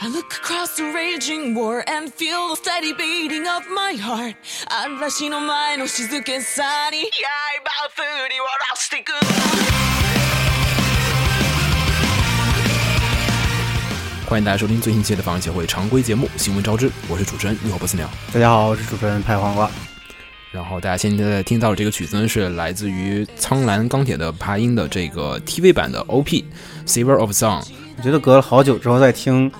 I look across the raging war and feel the steady beating of my heart 嵐の前の静けさに刃振り下ろしてく欢迎大家收听最新期的放映协会常规节目《新闻招之》，我是主持人浴火不死鸟。大家好，我是主持人派黄瓜。然后大家现在听到的这个曲子呢，是来自于苍蓝钢铁的爬音的这个 TV 版的 OP《Saver of Song》。 我觉得隔了好久之后再听，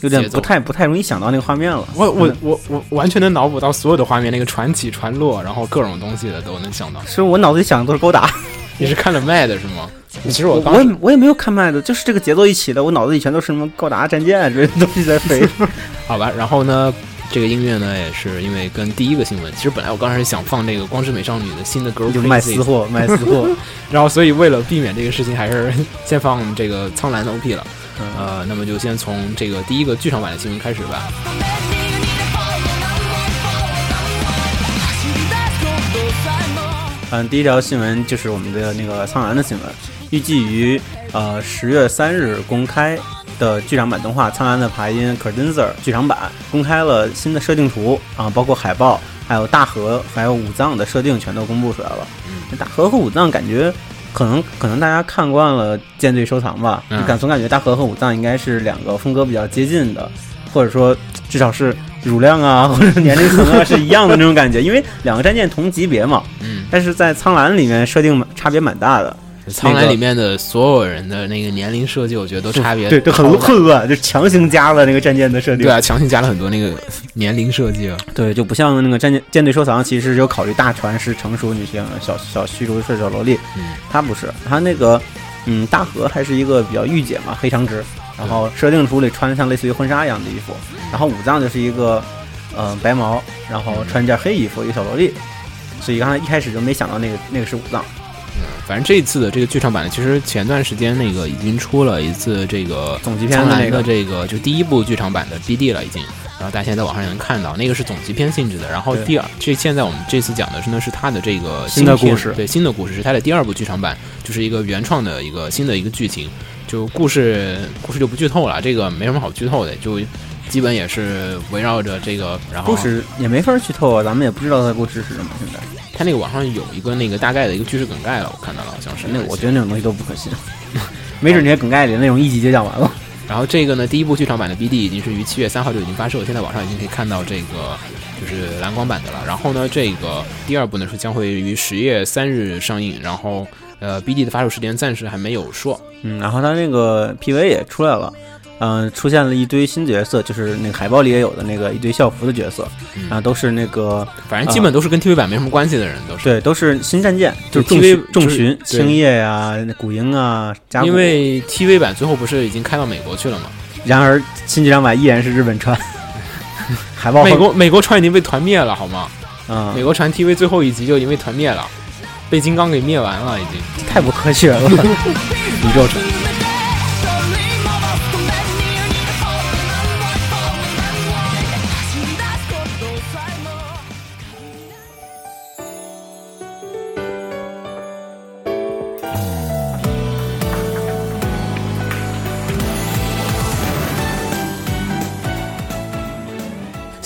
有点不太不太容易想到那个画面了。我我我我完全能脑补到所有的画面，那个传起传落，然后各种东西的都能想到。是我脑子里想的都是勾打，你是看了 Mad 是吗？其实我我也我也没有看麦的，就是这个节奏一起的，我脑子里全都是什么高达战舰啊之类的东西在飞。好吧，然后呢，这个音乐呢也是因为跟第一个新闻，其实本来我刚开始想放这个光之美少女的新的 Girl 就卖私货，卖私货。然后所以为了避免这个事情，还是先放这个苍蓝的 OP 了。嗯呃，那么就先从这个第一个剧场版的新闻开始吧。嗯，第一条新闻就是我们的那个苍兰的新闻，预计于呃十月三日公开的剧场版动画《苍兰的爬音 Credenzer》剧场版公开了新的设定图啊，包括海报，还有大和还有武藏的设定全都公布出来了。嗯，大和和武藏感觉可能可能大家看惯了《舰队收藏》吧，嗯感总感觉大和和武藏应该是两个风格比较接近的，或者说至少是乳量啊或者年龄层啊是一样的那种感觉，因为两个战舰同级别嘛。嗯，但是在苍兰里面设定差别蛮大的，苍蓝里面的所有人的那个年龄设计，我觉得都差别对，都很混乱，就强行加了那个战舰的设定。对啊，强行加了很多那个年龄设计啊。对，就不像那个战舰舰队收藏，其实有考虑大船是成熟女性，小小虚竹是小萝莉，嗯，他不是，他那个嗯大和还是一个比较御姐嘛，黑长直，然后设定图里穿的像类似于婚纱一样的衣服，然后武藏就是一个嗯、呃白毛，然后穿件黑衣服，一个小萝莉，所以刚才一开始就没想到那个那个是武藏。反正这一次的这个剧场版呢，其实前段时间那个已经出了一次这个总集篇苍蓝的的那个。这个就第一部剧场版的 BD 了已经，然后大家现在在网上也能看到，那个是总集片性质的。然后第二，这现在我们这次讲的是呢是它的这个新的故事。对新的故事是它的第二部剧场版，就是一个原创的一个新的一个剧情，就故事故事就不剧透了，这个没什么好剧透的，就基本也是围绕着这个，然后故事也没法剧透啊，咱们也不知道它故事是什么。现在它那个网上有一个那个大概的一个叙事梗概了，我看到了，好像是那我觉得那种东西都不可信，没准那些梗概里的内容一集就讲完了。然后这个呢，第一部剧场版的 BD 已经是于七月三号就已经发售，现在网上已经可以看到这个就是蓝光版的了。然后呢，这个第二部呢是将会于十月三日上映，然后呃 BD 的发售时间暂时还没有说。嗯，然后它那个 PV 也出来了，嗯、出现了一堆新角色，就是那个海报里也有的那个一堆校服的角色，嗯然后都是那个反正基本都是跟 TV 版没什么关系的人，都是。对，都是新战舰，就是重 TV 巡重巡、对青叶呀、古鹰啊、甲骨。因为 TV 版最后不是已经开到美国去了吗？然而新剧场版依然是日本船，海报美国美国船已经被团灭了，好吗？嗯美国船 TV 最后一集就已经被团灭了，被金刚给灭完了，已经。太不科学了，宇宙船。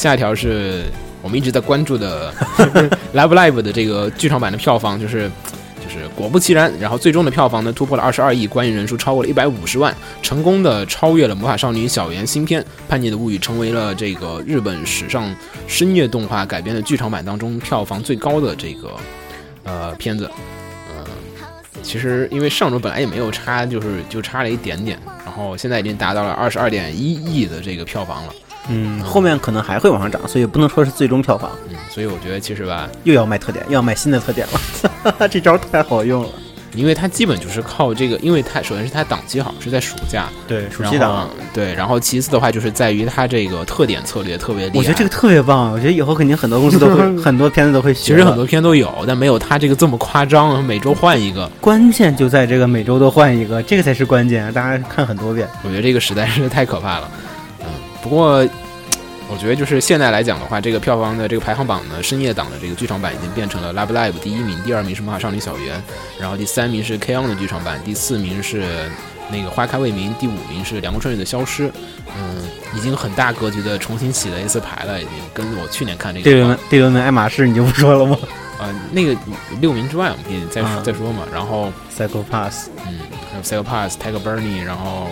下一条是我们一直在关注的 Live Live 的这个剧场版的票房，就是就是果不其然，然后最终的票房呢突破了二十二亿，观影人数超过了一百五十万，成功的超越了《魔法少女小圆》新片《叛逆的物语》，成为了这个日本史上深夜动画改编的剧场版当中票房最高的这个呃片子。呃，其实因为上周本来也没有差，就是就差了一点点，然后现在已经达到了二十二点一亿的这个票房了。嗯，后面可能还会往上涨，所以不能说是最终票房，嗯，所以我觉得其实吧，又要卖特点，又要卖新的特点了，这招太好用了。因为它基本就是靠这个，因为它首先是它档期好，是在暑假，对，暑期档，对，然后其次的话就是在于它这个特点策略特别厉害。我觉得这个特别棒，我觉得以后肯定很多公司都会，很多片子都会学。其实很多片都有，但没有它这个这么夸张，每周换一个。关键就在这个每周都换一个，这个才是关键，大家看很多遍。我觉得这个实在是太可怕了。嗯，不过我觉得就是现在来讲的话，这个票房的这个排行榜呢，深夜档的这个剧场版已经变成了 Love Live 第一名，第二名是魔法少女小圆，然后第三名是 K On 的剧场版，第四名是那个花开未明，第五名是凉宫春日的消失，嗯，已经很大格局的重新起了一次牌了，已经跟我去年看这个第六名第六名爱马仕你就不说了吗呃那个六名之外我们可以再、啊再说嘛，然后？Psycho Pass，嗯，还有 Sale Pass、Tiger Bernie，然后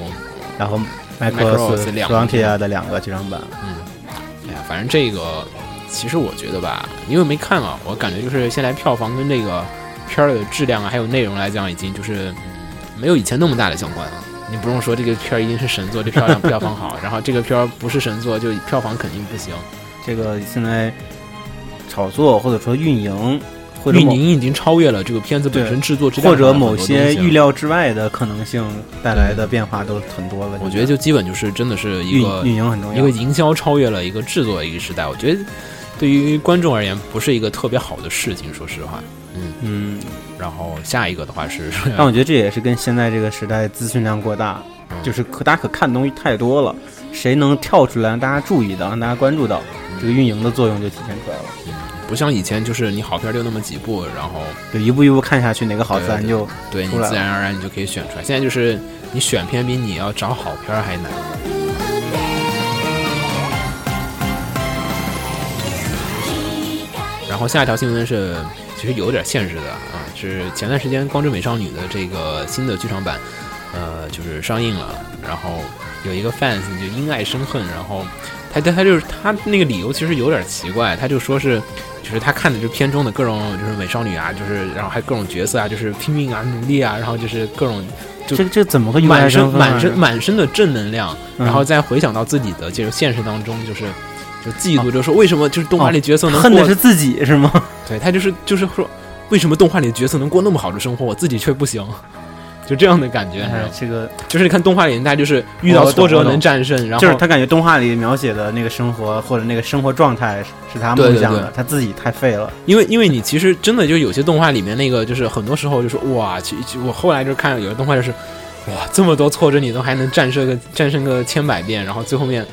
然后 Macross Macross 两个 Frontier 的两个剧场版，嗯，哎呀，反正这个其实我觉得吧，因为没看啊，我感觉就是现在票房跟这个片儿的质量啊，还有内容来讲，已经就是、嗯没有以前那么大的相关了。你不用说这个片儿一定是神作，这漂亮 票房好，然后这个片儿不是神作，就票房肯定不行。这个现在炒作或者说运营或者某运营已经超越了这个片子本身制作质量或者某些预料之外的可能性带来的变化都很多了。我觉得就基本就是真的是一个运运营很重要。一个营销超越了一个制作的一个时代，我觉得对于观众而言不是一个特别好的事情，说实话。嗯，嗯，然后下一个的话是，但我觉得这也是跟现在这个时代资讯量过大，嗯就是可大家可看的东西太多了，谁能跳出来让大家注意到，让大家关注到，这个运营的作用就体现出来了。不像以前就是你好片儿就那么几部，然后就一步一步看下去，哪个好自然就对你自然而然你就可以选出来。现在就是你选片比你要找好片儿还难。然后下一条新闻是，其实有点现实的啊，是前段时间《光之美少女》的这个新的剧场版，呃，就是上映了，然后有一个 fans 就因爱生恨，然后他他他就是他那个理由其实有点奇怪，他就说是，就是他看的这片中的各种就是美少女啊，就是然后还各种角色啊，就是拼命啊努力啊，然后就是各种就这这怎么个满身满身身满身的正能量，嗯然后再回想到自己的就是现实当中，就是就嫉妒，就说为什么就是动画里角色能过恨的是自己是吗？对他就是就是说，为什么动画里的角色能过那么好的生活，我自己却不行，就这样的感觉。你知道吗哎这个就是你看动画里，他就是遇到挫折能战胜，然后就是他感觉动画里描写的那个生活或者那个生活状态是他梦想的，他自己太废了。因为因为你其实真的就有些动画里面那个就是很多时候就是哇，其其我后来就看有的动画就是哇这么多挫折你都还能战胜个战胜个千百遍，然后最后面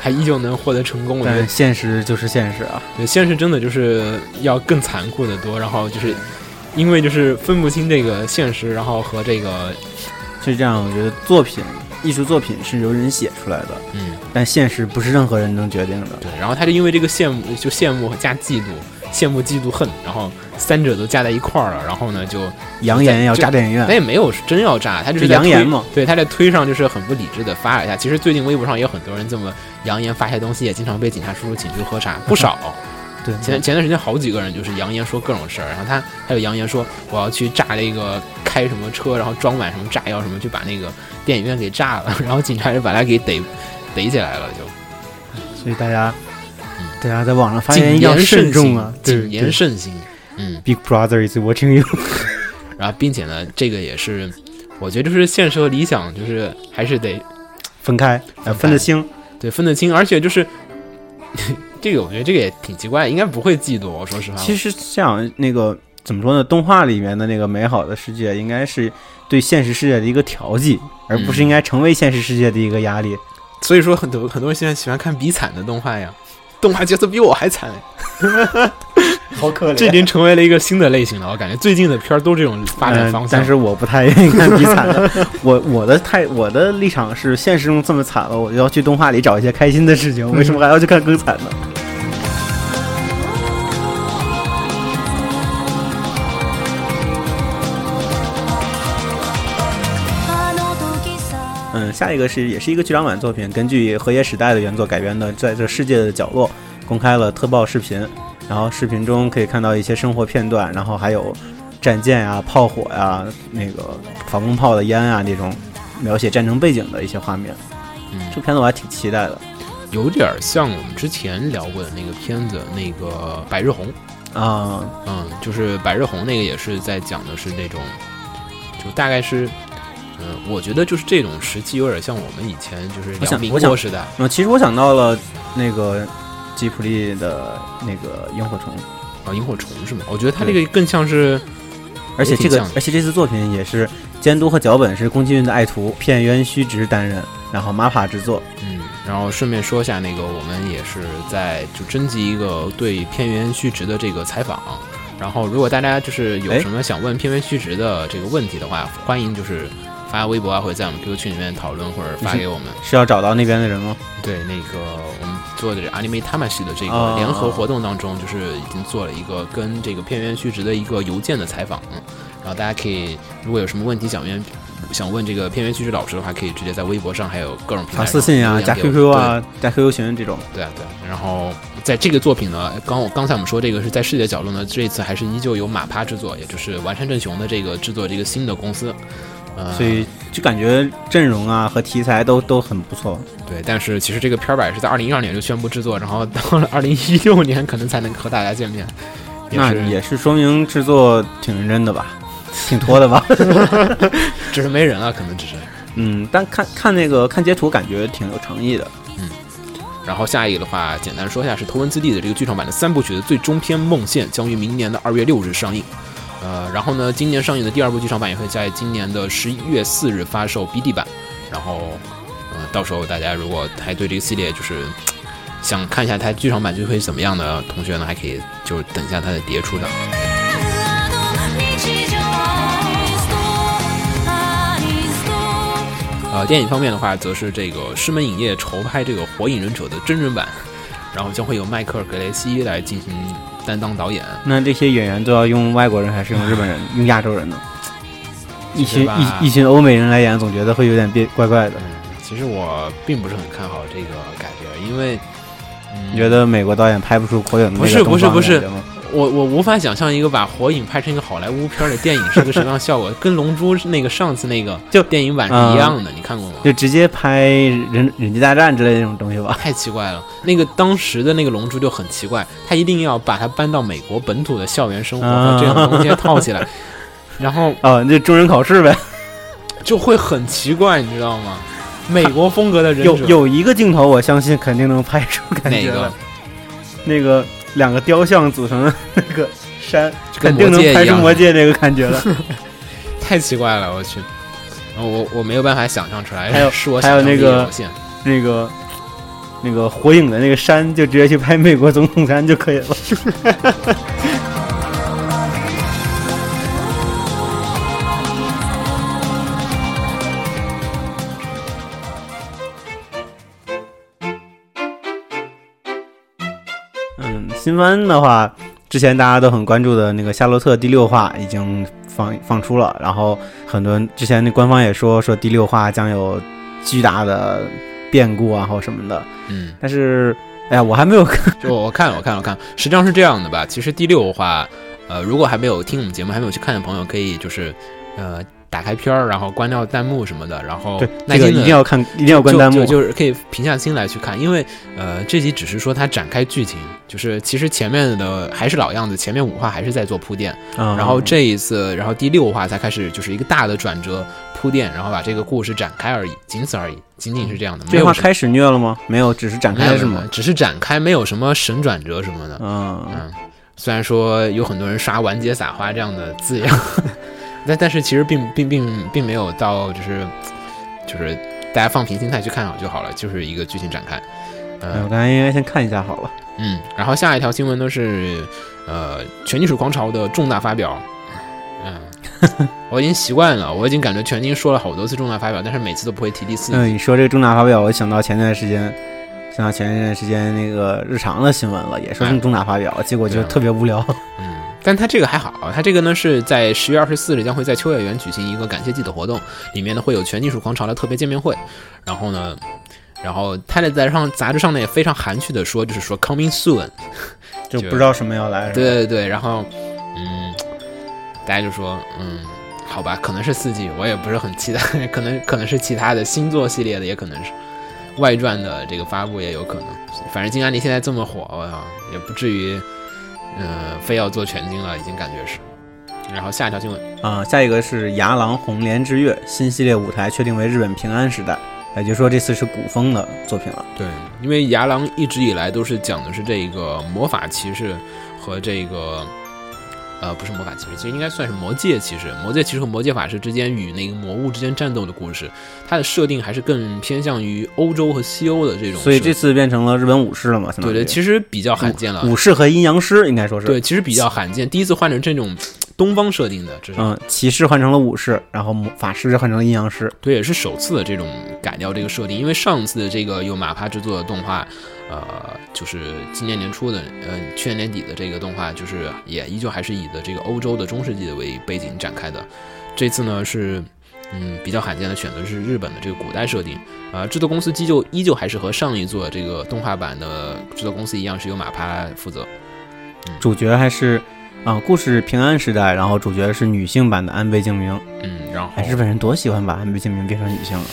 还依旧能获得成功。我觉得但现实就是现实啊，对，现实真的就是要更残酷的多，然后就是因为就是分不清这个现实，然后和这个是这样。我觉得作品艺术作品是由人写出来的，嗯但现实不是任何人能决定的。对，然后他就因为这个羡慕就羡慕加嫉妒，羡慕嫉妒恨，然后三者都加在一块儿了，然后呢就扬言要炸电影院，他也没有真要炸，他就是扬言嘛对，他在推上就是很不理智的发了一下。其实最近微博上也有很多人这么扬言发一些东西，也经常被警察叔叔请去喝茶，不少。对，前前段时间好几个人就是扬言说各种事儿，然后他还有扬言说我要去炸那个开什么车，然后装满什么炸药什么，去把那个电影院给炸了，然后警察就把他给逮逮起来了，就所以大家嗯大家在网上发言要言慎重啊，对谨言慎行。嗯，Big Brother is watching you。然后并且呢，这个也是我觉得就是现实和理想就是还是得分开，呃，分得清。对分得清，而且就是这个我觉得这个也挺奇怪，应该不会嫉妒。我说实话，其实像那个怎么说呢？动画里面的那个美好的世界，应该是对现实世界的一个调剂，而不是应该成为现实世界的一个压力。所以说很多很多人现在喜欢看比惨的动画呀，动画角色比我还惨，好可怜这已经成为了一个新的类型了。我感觉最近的片儿都这种发展方向。嗯但是我不太愿意看比惨的。我我的太我的立场是，现实中这么惨了，我就要去动画里找一些开心的事情。为什么还要去看更惨的？嗯，下一个是也是一个剧场版作品，根据河野史代的原作改编的，在这世界的角落公开了特报视频，然后视频中可以看到一些生活片段，然后还有战舰呀、炮火呀、那个防空炮的烟啊这种描写战争背景的一些画面。嗯这个片子我还挺期待的有点像我们之前聊过的那个片子，那个《百日红》。啊、嗯，就是《百日红》那个也是在讲的是那种，就大概是，嗯，我觉得就是这种时期有点像我们以前就是我聊民想我想国时代。嗯，其实我想到了那个吉普力的那个萤火虫，啊，萤火虫是吗？我觉得他这个更像是，而且这个而且这次作品也是监督和脚本是宫崎骏的爱徒片渊虚直担任，然后 MAPPA 制作。嗯，然后顺便说一下，那个我们也是在就征集一个对片渊虚直的这个采访，然后如果大家就是有哎什么想问片渊虚值的这个问题的话，欢迎就是发微博啊，或者在我们 QQ 群里面讨论，或者发给我们。是要找到那边的人吗？对，那个我们做的是 Anime Tamashi 的这哦个联合活动当中，就是已经做了一个跟这个片源虚实的一个邮件的采访，嗯，然后大家可以如果有什么问题想问想问这个片源虚实老师的话，可以直接在微博上还有各种平台发私信啊，加 QQ 啊，加 QQ 群这种。对啊，对啊。然后在这个作品呢，刚刚才我们说这个是在世界角落呢，这一次还是依旧由马趴制作，也就是完山正雄的这个制作这个新的公司。呃，所以就感觉阵容啊和题材都都很不错。对，但是其实这个片儿版是在二零一二年就宣布制作，然后到了 二零一六年可能才能和大家见面。那也是说明制作挺认真的吧，挺拖的吧。只是没人啊，可能只是。嗯，但看看那个看截图，感觉挺有诚意的。嗯然后下一个的话，简单说一下是头文字 D 的这个剧场版的三部曲的最终篇《梦线》将于明年的二月六日上映。呃，然后呢，今年上映的第二部剧场版也会在今年的十一月四日发售 BD 版。然后，呃，到时候大家如果还对这个系列就是想看一下它剧场版就会怎么样的同学呢，还可以就是等一下它的碟出的。呃，电影方面的话，则是这个狮门影业筹拍这个《火影忍者》的真人版，然后将会有迈克尔·格雷西来进行担当导演。那这些演员都要用外国人还是用日本人、用亚洲人呢？一群一一群欧美人来演，总觉得会有点别怪怪的。嗯，其实我并不是很看好这个感觉，因为、嗯、你觉得美国导演拍不出火影的那个不是不是不是我我无法想象一个把火影拍成一个好莱坞片儿的电影是个什么样效果，跟龙珠那个上次那个就电影版是一样的，你看过吗？就直接拍人忍界大战之类的那种东西吧。太奇怪了，那个当时的那个龙珠就很奇怪，他一定要把它搬到美国本土的校园生活这样的东西套起来，然后啊，那就中忍考试呗。就会很奇怪，你知道吗？美国风格的忍者有有一个镜头，我相信肯定能拍出感哪个觉来。那个两个雕像组成的那个山，肯定能拍出魔戒一样魔戒这个感觉了。太奇怪了，我去，我我没有办法想象出来，还有是我还有那个。那个那个火影的那个山，就直接去拍美国总统山就可以了。新番的话，之前大家都很关注的那个《夏洛特》第六话已经放放出了，然后很多人之前那官方也说说第六话将有巨大的变故啊或什么的，嗯，但是哎呀，我还没有看。就我看了我看了我看了，实际上是这样的吧？其实第六话，呃，如果还没有听我们节目还没有去看的朋友，可以就是呃打开片儿，然后关掉弹幕什么的，然后对，这个一定要看，一定要关弹幕。就是可以平下心来去看，因为呃，这集只是说它展开剧情，就是其实前面的还是老样子，前面五话还是在做铺垫，嗯然后这一次，然后第六话才开始就是一个大的转折铺垫，然后把这个故事展开而已，仅此而已，仅仅是这样的。这话开始虐了吗？没有，只是展开是吗？没有只是展开，没有什么神转折什么的。嗯，嗯，虽然说有很多人刷“完结撒花”这样的字样，但但是其实并并并并没有到就是就是大家放平心态去看好就好了，就是一个剧情展开。呃嗯我刚才应该先看一下好了。嗯，然后下一条新闻呢是呃《全金属狂潮》的重大发表。嗯，我已经习惯了，我已经感觉全金说了好多次重大发表，但是每次都不会提第四嗯，你说这个重大发表，我想到前段时间，想到前一段时间那个日常的新闻了，也说是重大发表，结果就特别无聊。嗯，但他这个还好，他这个呢是在十月二十四日将会在秋叶原举行一个感谢祭的活动，里面呢会有全金属狂潮的特别见面会，然后呢，然后他在在上杂志上呢也非常含蓄的说，就是说 coming soon，就 不知道什么要来。对，对对，然后嗯，大家就说嗯。好吧，可能是四季，我也不是很期待，可能可能是其他的星座系列的，也可能是外传的这个发布也有可能。反正金安妮现在这么火，我操，也不至于，呃，非要做全金了，已经感觉是。然后下一条新闻，啊、下一个是《牙狼红莲之月》新系列舞台确定为日本平安时代，也就是说这次是古风的作品了。对，因为牙狼一直以来都是讲的是这个魔法骑士和这个。呃，不是魔法骑士，其实应该算是魔界骑士。魔界骑士和魔界法师之间与那个魔物之间战斗的故事，它的设定还是更偏向于欧洲和西欧的这种。所以这次变成了日本武士了嘛？对对，其实比较罕见了。武士和阴阳师应该说是对，其实比较罕见。第一次换成这种东方设定的，嗯，骑士换成了武士，然后魔法师换成了阴阳师。对，也是首次的这种改掉这个设定，因为上次这个由马趴制作的动画，呃，就是今年年初的，呃，去年年底的这个动画，就是也依旧还是以的这个欧洲的中世纪的为背景展开的。这次呢是，嗯，比较罕见的选择是日本的这个古代设定，啊、制作公司依旧依旧还是和上一座这个动画版的制作公司一样，是由马趴负责。主角还是啊、故事平安时代，然后主角是女性版的安倍晴明。嗯，然后哎，日本人多喜欢把安倍晴明变成女性了。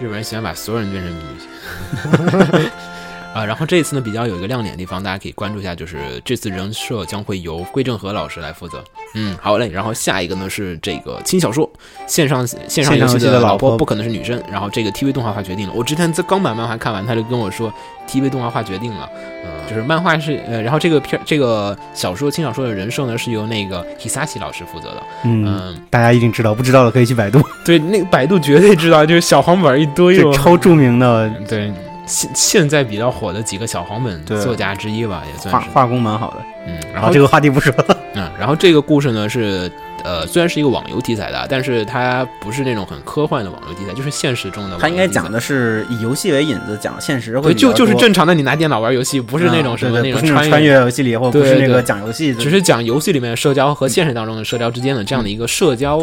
日本人喜欢把所有人变成女性。啊，然后这一次呢比较有一个亮点的地方，大家可以关注一下，就是这次人设将会由龟正和老师来负责。嗯，好嘞。然后下一个呢是这个轻小说线上线上游戏的老婆不可能是女生。然后这个 TV 动画化决定了，我之前在刚把漫画看完，他就跟我说 TV 动画化决定了。嗯，就是漫画是呃，然后这个片这个小说轻小说的人设呢是由那个 Hisashi 老师负责的。嗯，嗯，大家一定知道，不知道的可以去百度，对，那个百度绝对知道，就是小黄本一堆超著名的对，现现在比较火的几个小黄本作家之一吧，也画算是。画工蛮好的。嗯，然然后后这个话题不说了。嗯，然后这个故事呢是，呃，虽然是一个网游题材的，但是它不是那种很科幻的网游题材，就是现实中的网游题材。他应该讲的是以游戏为引子，讲现实会对，就就是正常的你拿电脑玩游戏，不是那种嗯什么那种穿穿越游戏里，或不是那个讲游戏的，只是讲游戏里面社交和现实当中的社交之间的这样的一个社交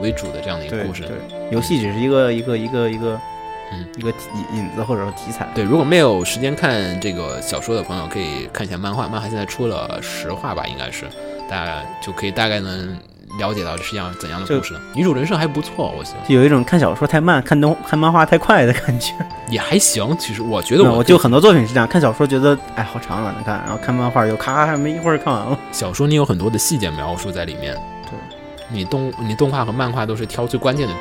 为主的这样的一个故事。对，游戏只是一个一个一个一个嗯一个引引子或者说题材。对，如果没有时间看这个小说的朋友，可以看一下漫画。漫画现在出了十话吧，应该是，大家就可以大概能了解到是样怎样的故事了。女主人设还不错，我觉得就有一种看小说太慢，看动看漫画太快的感觉。也还行。其实我觉得嗯我我就很多作品是这样，看小说觉得哎好长啊，难看，然后看漫画又咔咔没一会儿看完了。小说你有很多的细节描述在里面。对，你动你动画和漫画都是挑最关键的。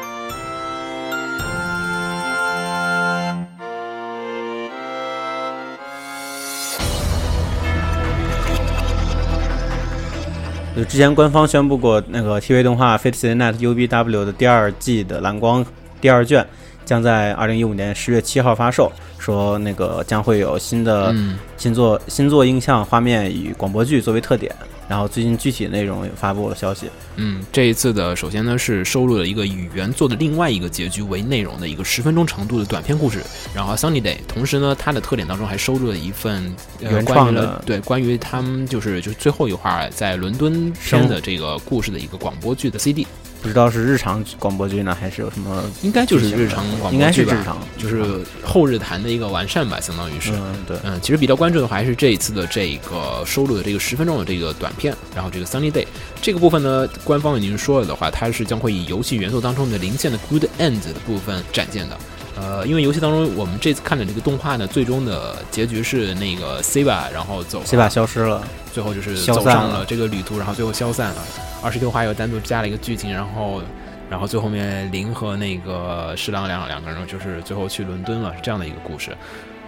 就之前官方宣布过，那个 TV 动画《Fate Stay Night UBW》的第二季的蓝光第二卷将在二零一五年十月七号发售，说那个将会有新的嗯，新作新作映像画面与广播剧作为特点。然后最近具体内容也发布了消息。嗯，这一次的首先呢是收录了一个以原作的另外一个结局为内容的一个十分钟长度的短篇故事，然后 Sunny Day，同时呢它的特点当中还收录了一份、呃、原关于了创的对关于他们就是就是最后一话在伦敦篇的这个故事的一个广播剧的 CD，不知道是日常广播剧呢，还是有什么？应该就是日常广播剧吧，该是日常，就是后日谈的一个完善吧，相当于是。嗯，对，嗯，其实比较关注的话还是这一次的这个收录的这个十分钟的这个短片，然后这个 Sunny Day 这个部分呢，官方已经说了的话，它是将会以游戏元素当中的零线的 Good End 的部分展现的。呃，因为游戏当中我们这次看的这个动画呢，最终的结局是那个 Siva 然后走，西巴消失了，最后就是走上了这个旅途，然后最后消散了。二十六话又单独加了一个剧情，然后。然后最后面林和那个侍郎两两个人就是最后去伦敦了，是这样的一个故事。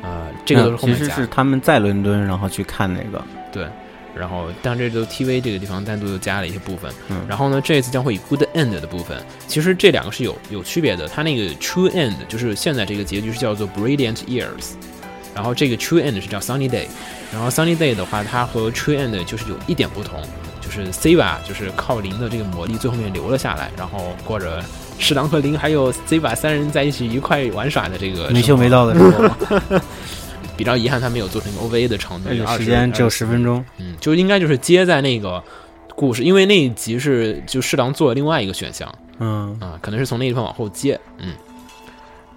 呃，这个都是后其实是他们在伦敦，然后去看那个，对，然后但这就 TV 这个地方单独又加了一些部分，嗯。然后呢，这一次将会以 Good End 的部分，其实这两个是有有区别的，它那个 True End 就是现在这个结局是叫做 Brilliant Years，然后这个 True End 是叫 Sunny Day，然后 Sunny Day 的话，它和 True End 就是有一点不同，就是 Siva 就是靠林的这个魔力最后面留了下来，然后过着侍郎和林还有 Siva 三人在一起愉快玩耍的这个没羞没臊的时候，比较遗憾，它没有做成一个 OVA 的长度，时间只有十分钟。嗯，就应该就是接在那个故事，因为那一集是就适当做了另外一个选项嗯，啊，可能是从那一方往后接，嗯。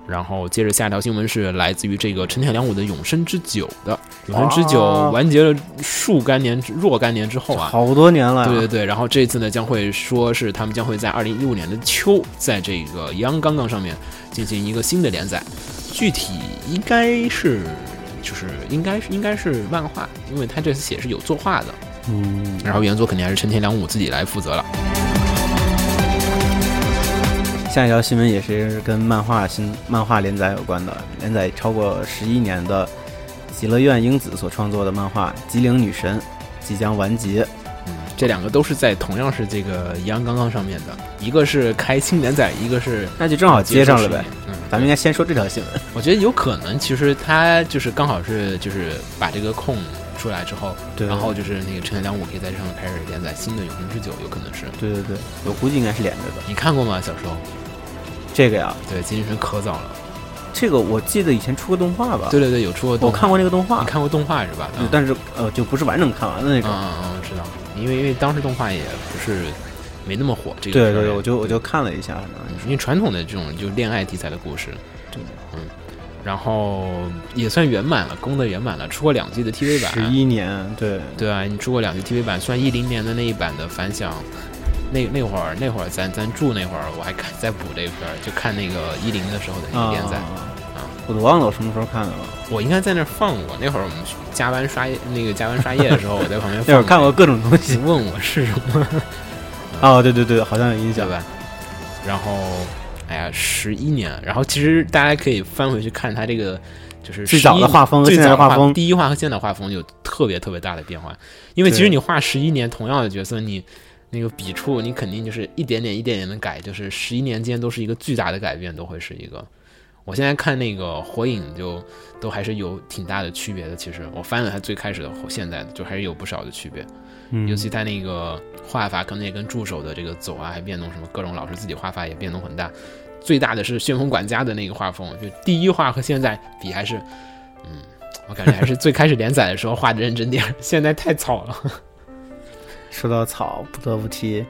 然后接着下一条新闻是来自于这个陈田良武的《永生之酒》的，《永生之酒》哦完结了数干年之若干年之后啊，好多年了呀，对对对，然后这次呢将会说是他们将会在二零一五年的秋，在这个《阳刚刚》上面进行一个新的连载，具体应该是就是应该是应该是漫画，因为他这次写是有作画的，嗯，然后原作肯定还是陈田良武自己来负责了。下一条新闻也是跟漫画新漫画连载有关的，连载超过十一年的极乐院英子所创作的漫画《机灵女神》即将完结。嗯，这两个都是在同样是这个《阳刚刚》上面的，一个是开新连载，一个是那就正好接上了呗。嗯，咱们应该先说这条新闻。我觉得有可能，其实他就是刚好是就是把这个空出来之后，对，然后就是那个陈田良武可以在这上面开始连载新的《永恒之酒》，有可能是。对对对，我估计应该是连着的。你看过吗？小时候？这个呀，对，金神可早了。这个我记得以前出过动画吧？对对对，有出过。动我看过那个动画。你看过动画是吧？但是呃，就不是完整看完的那种。嗯嗯嗯，知道。因为因为当时动画也不是没那么火，这个对对对，我就我就看了一下。因为传统的这种就恋爱题材的故事，对，嗯，然后也算圆满了，功德圆满了，出过两季的 TV 版。十一年，对对啊，你出过两季 TV 版，算一零年的那一版的反响。那那会儿那会儿咱咱住那会儿，我还看在补这片儿，就看那个一零的时候的那个连载啊，我都忘了我什么时候看的了。我应该在那儿放过。那会儿我们加班刷那个加班刷夜的时候，我在旁边。那会儿看过各种东西。问我是什么？哦，对对对，好像有印象吧。然后，哎呀，十一年。然后其实大家可以翻回去看他这个，就是最早的画风，最早的画风，第一画和现在画风有特别特别大的变化。因为其实你画十一年同样的角色，你。那个笔触，你肯定就是一点点、一点点的改，就是十一年间都是一个巨大的改变，都会是一个。我现在看那个火影，就都还是有挺大的区别的。其实我翻了它最开始的和现在的，就还是有不少的区别。嗯，尤其他那个画法，可能也跟助手的这个走啊，还变动什么，各种老师自己画法也变动很大。最大的是旋风管家的那个画风，就第一画和现在比还是，嗯，我感觉还是最开始连载的时候画的认真点，现在太草了。说到草，不得不提，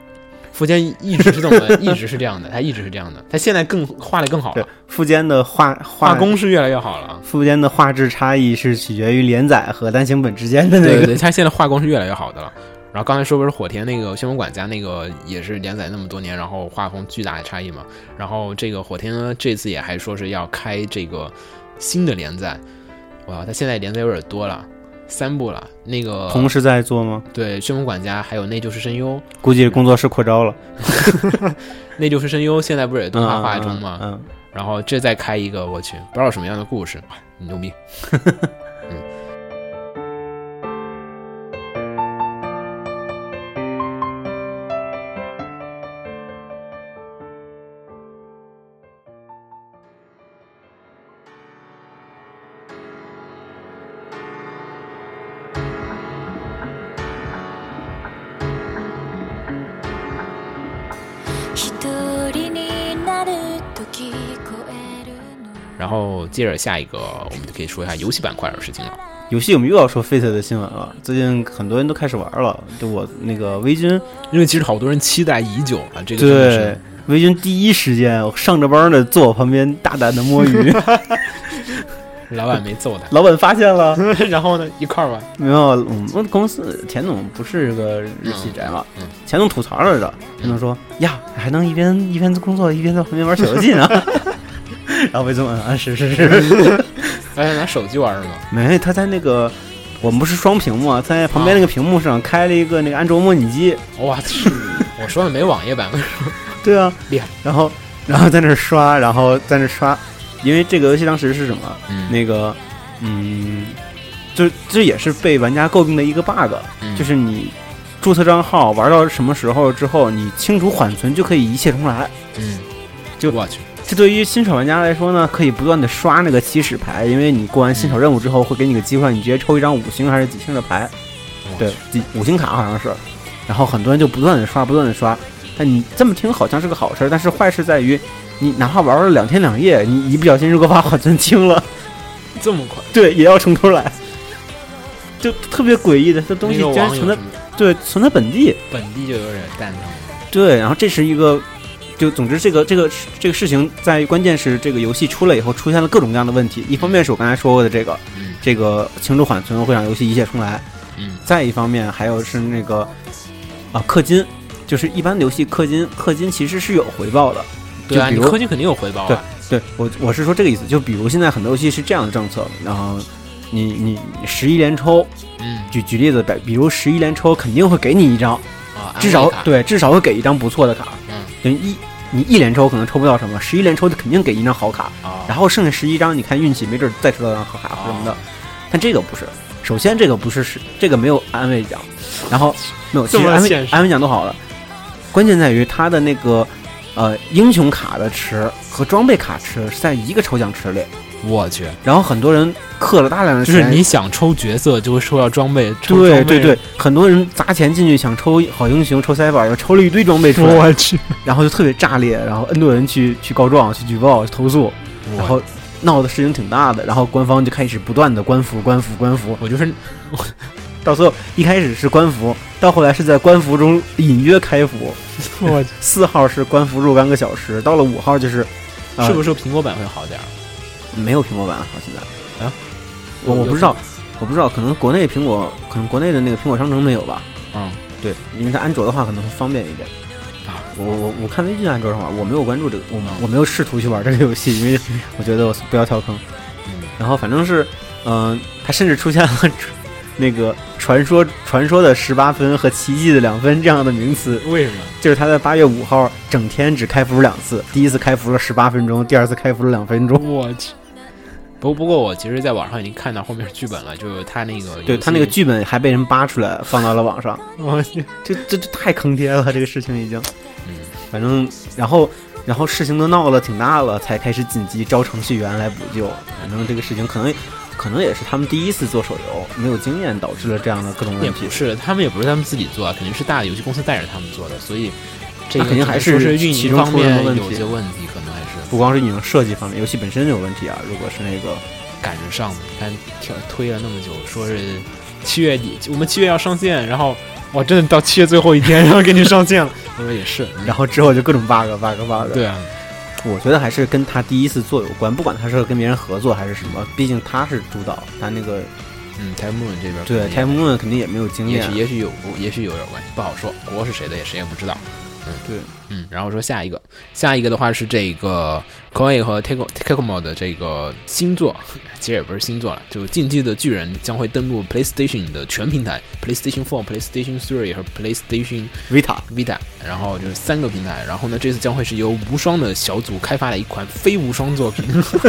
富坚一直是这么，一直是这样的，他一直是这样的，他现在更画的更好了。富坚的画画工是越来越好了。富坚的画质差异是取决于连载和单行本之间的那个。对对，他现在画工是越来越好的了。然后刚才说不是火田那个新闻管家那个也是连载那么多年，然后画风巨大的差异嘛。然后这个火田呢，这次也还说是要开这个新的连载，哇，他现在连载有点多了。三部了，那个同时在做吗？对，旋风管家还有内疚是声优，估计工作室扩招了。内疚是声优现在不是也动画化中吗？嗯，然后这再开一个，我去，不知道什么样的故事，牛逼。然后接着下一个，我们就可以说一下游戏板块的事情了。游戏我们又要说 Fate 的新闻了。最近很多人都开始玩了，就我那个微君，因为其实好多人期待已久啊。这个对微君第一时间上着班呢，坐我旁边大胆的摸鱼。老板没揍他，老板发现了，然后呢一块玩。没有，我们公司田总不是个日系宅嘛。嗯，田总吐槽来着，田总说呀，还能一边一边工作一边在旁边玩小游戏呢。然后魏总啊，是是是，哎，拿手机玩是吗？没，他在那个我们不是双屏吗，在旁边那个屏幕上开了一个那个安卓模拟机。我去，我说的没网页版，对啊，厉害。然后，然后在那刷，然后在那刷，因为这个游戏当时是什么？那个，嗯，就这也是被玩家诟病的一个 bug，就是你注册账号玩到什么时候之后，你清除缓存就可以一切重来。嗯，就我去。这对于新手玩家来说呢，可以不断的刷那个起始牌，因为你过完新手任务之后，会给你个机会，你直接抽一张五星还是几星的牌，对，几五星卡好像是。然后很多人就不断的刷，不断的刷。但你这么听好像是个好事，但是坏事在于，你哪怕玩了两天两夜，你一不小心如果把缓存清了，这么快，对，也要从头来，就特别诡异的，这东西竟然存在，对，存在本地，本地就有点蛋疼。对，然后这是一个。就总之，这个这个这个事情在于关键是这个游戏出来以后出现了各种各样的问题。一方面是我刚才说过的这个，这个清除缓存会让游戏一切重来。嗯。再一方面还有是那个啊氪金，就是一般的游戏氪金，氪金其实是有回报的。对啊，你氪金肯定有回报。对，对我我是说这个意思。就比如现在很多游戏是这样的政策，然后你你十一连抽，嗯，举举例子，比如十一连抽肯定会给你一张。至少对，至少会给一张不错的卡。嗯，等于一你一连抽可能抽不到什么，十一连抽就肯定给一张好卡。然后剩下十一张，你看运气，没准再抽到张好卡什么的。但这个不是，首先这个不是是这个没有安慰奖，然后没有其实安慰安慰奖都好了，关键在于它的那个呃英雄卡的池和装备卡池是在一个抽奖池里。我去，然后很多人氪了大量的钱，就是你想抽角色就会抽到装备，抽对装备。对对，很多人砸钱进去想抽好英雄、抽塞宝，又抽了一堆装备出来，我去，然后就特别炸裂，然后 N 多人去去告状、去举报、去投诉，然后闹的事情挺大的，然后官方就开始不断的官服、官服、官服，我就是 到最后一开始是官服，到后来是在官服中隐约开服。我四号是官服若干个小时，到了五号就是，呃、是不是苹果版会好点儿？没有苹果版好现在啊？我我不知道，我不知道，可能国内苹果，可能国内的那个苹果商城没有吧？嗯，对，因为它安卓的话可能会方便一点。啊，我我我看微信安卓上玩，我没有关注这个，我嗯我没有试图去玩这个游戏，因为我觉得我不要跳坑。嗯然后反正是，嗯、它甚至出现了那个传说传说的十八分和奇迹的两分这样的名词，为什么？就是它在八月五号整天只开服两次，第一次开服了十八分钟，第二次开服了两分钟。我去。不不过我其实在网上已经看到后面剧本了，就是他那个对他那个，剧本还被人扒出来放到了网上，我去，这这这太坑爹了，这个事情已经。嗯，反正然后然后事情都闹了挺大了，才开始紧急招程序员来补救。反正这个事情可能可能也是他们第一次做手游，没有经验导致了这样的各种问题不。是，他们也不是他们自己做，肯定是大的游戏公司带着他们做的，所以这个肯定还是是运营方其中出了面问题有些问题，可能还是不光是运营设计方面，游戏本身就有问题啊。如果是那个赶着上。你看跳推了那么久，说是七月底，我们七月要上线，然后哇，真的到七月最后一天，然后给你上线了。我说也是，然后之后就各种 bug bug bug。对啊，我觉得还是跟他第一次做有关，不管他是跟别人合作还是什么，毕竟他是主导，他那个嗯 t i m e Moon 这边对肯定 Time Moon 肯定也没有经验也许。也许有也许有点关系，不好说。国是谁的也谁也不知道。嗯，对，嗯，然后说下一个，下一个的话是这个 Koei 和 Teko Tekomo 的这个新作，其实也不是新作了，就《进击的巨人》将会登陆 PlayStation 的全平台，PlayStation Four、PlayStation Three 和 PlayStation Vita Vita，然后就是三个平台。然后呢，这次将会是由无双的小组开发的一款非无双作品。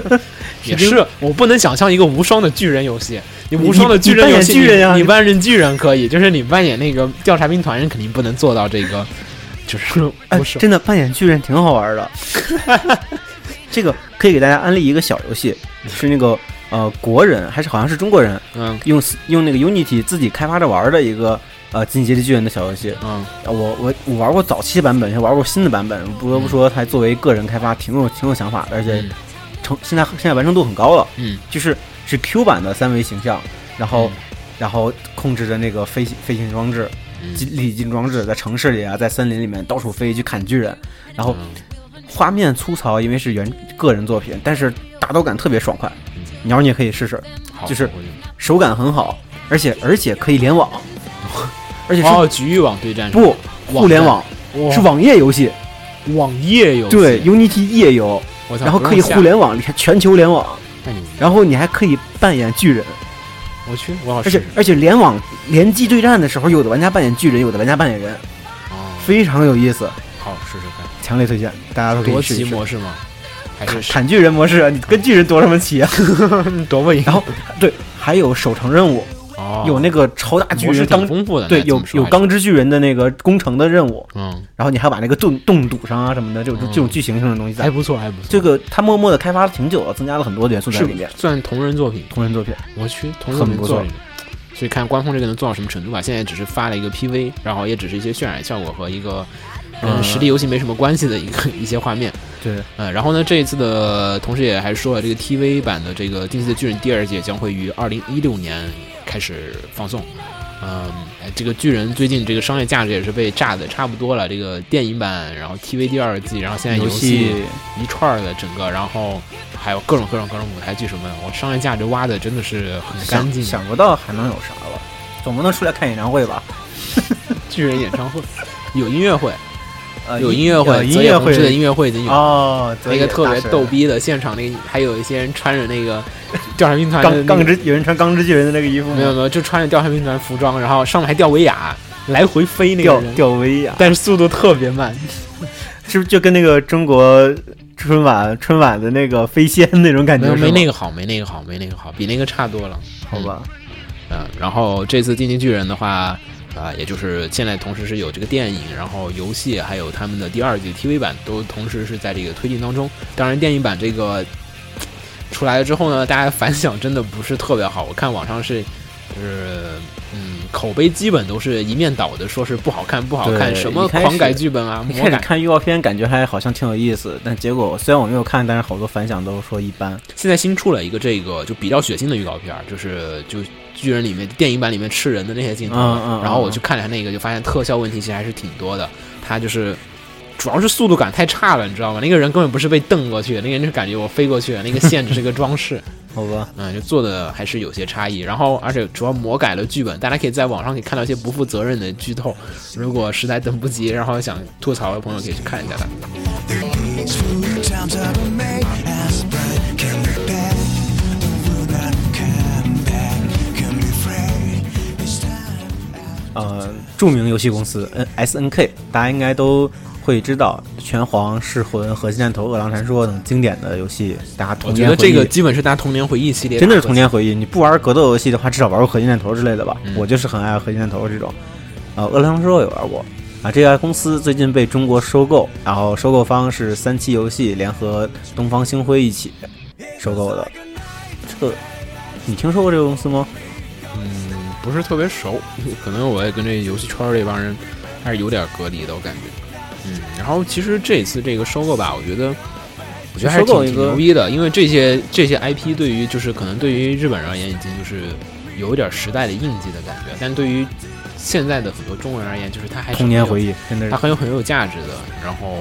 也是，我不能想象一个无双的巨人游戏。你无双的巨人游戏，你你扮人呀你你扮演巨人可以，就是你扮演那个调查兵团人肯定不能做到这个，就是哎。真的扮演巨人挺好玩的。这个可以给大家安利一个小游戏，是那个呃国人还是好像是中国人嗯用用那个 Unity 自己开发着玩的一个呃进阶的巨人的小游戏。嗯啊我我我玩过早期版本，也玩过新的版本。不得不说，它作为个人开发挺有挺有想法的，而且嗯成现在现在完成度很高了。嗯，就是是 Q 版的三维形象，然后、嗯然后控制着那个飞行飞行装置、嗯机立体机装置，在城市里啊，在森林里面到处飞去砍巨人，然后嗯画面粗糙，因为是原个人作品，但是打斗感特别爽快。鸟你也可以试试，就是手感很好，而且而且可以联网，而且是、哦，局域网对战不互联网，是网页游戏，网页游戏，对，Unity 页游，然后可以互，联网，全球联网，然后你还可以扮演巨人。我去，我要试试而且而且联网联机对战的时候，有的玩家扮演巨人，有的玩家扮演人，哦，非常有意思，好试试看，强烈推荐，大家都可以夺试一试。旗模式吗？还是砍砍巨人模式，你跟巨人夺什么旗啊？夺不赢？然后对，还有守城任务，哦，有那个超大巨人钢，挺丰富的，对，有有钢之巨人的那个工程的任务，嗯，然后你还要把那个洞洞堵上啊什么的，这种嗯这种剧情性的东西在。还不错，还不错。这个他默默的开发了挺久了，增加了很多元素在里面。算同人作品，同人作品，我去，同人作品所以看官方这个能做到什么程度吧。现在只是发了一个 PV，然后也只是一些渲染效果和一个跟嗯实力游戏没什么关系的一个 一些画面。对，嗯，然后呢，这一次的同时也还说了，这个 TV 版的这个《进击的巨人》第二届将会于二零一六年开始放送。嗯，哎这个巨人最近这个商业价值也是被炸的差不多了。这个电影版，然后 TV 第二季，然后现在游戏一串儿的整个，然后还有各种各种各种舞台剧什么的，我商业价值挖的真的是很干净。想想不到还能有啥了，总不能出来看演唱会吧？巨人演唱会有音乐会，呃，有音乐会，呃音乐会的音乐会已经有。哦，那个特别逗逼的现场，那个还有一些人穿着那个 调查兵团钢钢之有人穿钢之巨人的那个衣服？没有没有，就穿着调查兵团服装，然后上面还吊威亚，来回飞那个吊人，吊威亚，但是速度特别慢。是不是就跟那个中国春晚春晚的那个飞仙那种感觉没那个好，没那个好，没那个好，比那个差多了。好吧？嗯，然后这次《进击巨人》的话，啊、也就是现在同时是有这个电影，然后游戏，还有他们的第二季 TV 版都同时是在这个推进当中。当然，电影版这个出来了之后呢，大家反响真的不是特别好。我看网上是，就是嗯，口碑基本都是一面倒的，说是不好看，不好看，什么狂改剧本啊，一开始魔改。看预告片，感觉还好像挺有意思，但结果虽然我没有看，但是好多反响都说一般。现在新出了一个这个就比较血腥的预告片，就是就巨人里面电影版里面吃人的那些镜头，嗯嗯然后我去看了下那个，就发现特效问题其实还是挺多的。它就是主要是速度感太差了，你知道吗？那个人根本不是被蹬过去的，那个人就感觉我飞过去了，那个线只是个装饰。好吧，嗯，就做的还是有些差异。然后，而且主要魔改了剧本，大家可以在网上可以看到一些不负责任的剧透。如果实在等不及，然后想吐槽的朋友可以去看一下它。呃，著名游戏公司 N S N K，大家应该都会知道，拳皇、噬魂、核心弹头、饿狼传说等经典的游戏，大家我觉得童年回忆这个基本是大家童年回忆系列，真的是童年。回忆。你不玩格斗游戏的话，至少玩过核心弹头之类的吧？嗯我就是很爱核心弹头这种。呃，饿狼传说也玩过啊。这家公司最近被中国收购，然后收购方是三七游戏联合东方星辉一起收购的。这个你听说过这个公司吗？嗯，不是特别熟，可能我也跟这游戏圈这帮人还是有点隔离的，我感觉。嗯，然后其实这次这个收购吧，我觉得，我觉得还是挺挺牛逼的，因为这些这些 IP 对于就是可能对于日本人而言，已经就是有一点时代的印记的感觉，但对于现在的很多中国人而言，就是它还是童年回忆，真的是。它很有很有价值的。然后，